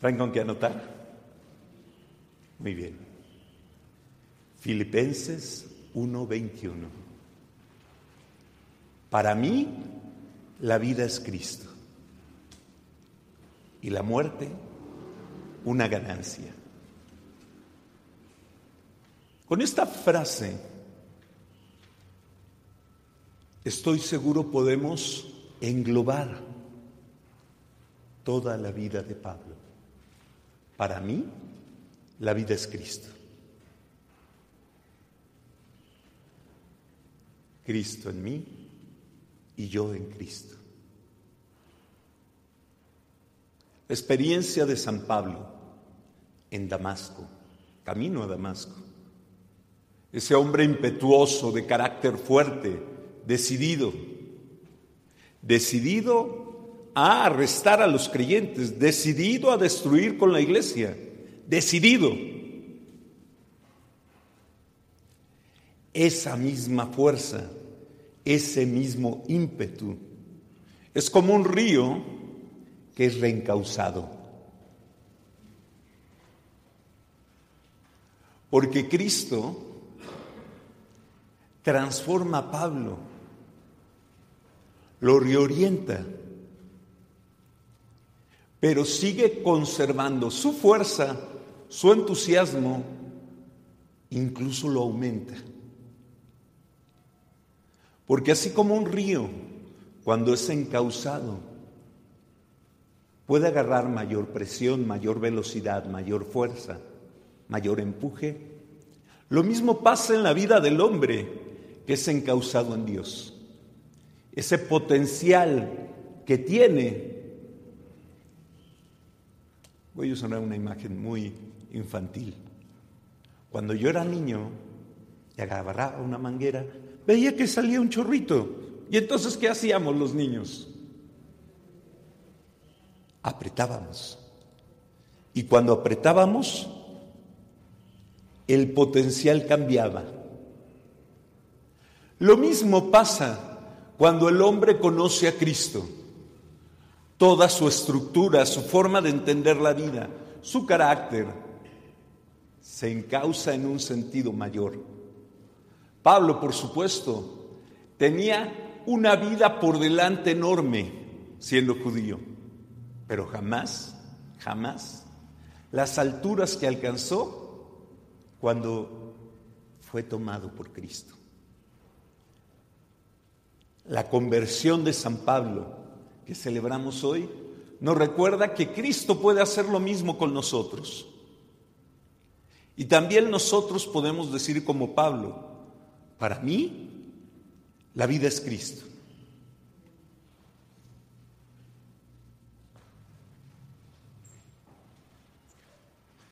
¿Traen con qué anotar? Muy bien. Filipenses 1:21. Para mí, la vida es Cristo y la muerte una ganancia. Con esta frase, estoy seguro podemos englobar toda la vida de Pablo. Para mí, la vida es Cristo. Cristo en mí y yo en Cristo. La experiencia de San Pablo en Damasco, camino a Damasco. Ese hombre impetuoso, de carácter fuerte, decidido, decidido a arrestar a los creyentes, decidido a destruir con la iglesia, decidido. Esa misma fuerza, ese mismo ímpetu, es como un río que es reencausado. Porque Cristo transforma a Pablo, lo reorienta, pero sigue conservando su fuerza, su entusiasmo, incluso lo aumenta. Porque así como un río, cuando es encausado, puede agarrar mayor presión, mayor velocidad, mayor fuerza, mayor empuje, lo mismo pasa en la vida del hombre que es encausado en Dios. Ese potencial que tiene. Voy a usar una imagen muy infantil. Cuando yo era niño y agarraba una manguera, veía que salía un chorrito. ¿Y entonces qué hacíamos los niños? Apretábamos. Y cuando apretábamos, el potencial cambiaba. Lo mismo pasa cuando el hombre conoce a Cristo. Toda su estructura, su forma de entender la vida, su carácter, se encausa en un sentido mayor. Pablo, por supuesto, tenía una vida por delante enorme siendo judío, pero jamás, jamás, las alturas que alcanzó cuando fue tomado por Cristo. La conversión de San Pablo que celebramos hoy nos recuerda que Cristo puede hacer lo mismo con nosotros. Y también nosotros podemos decir como Pablo, para mí la vida es Cristo.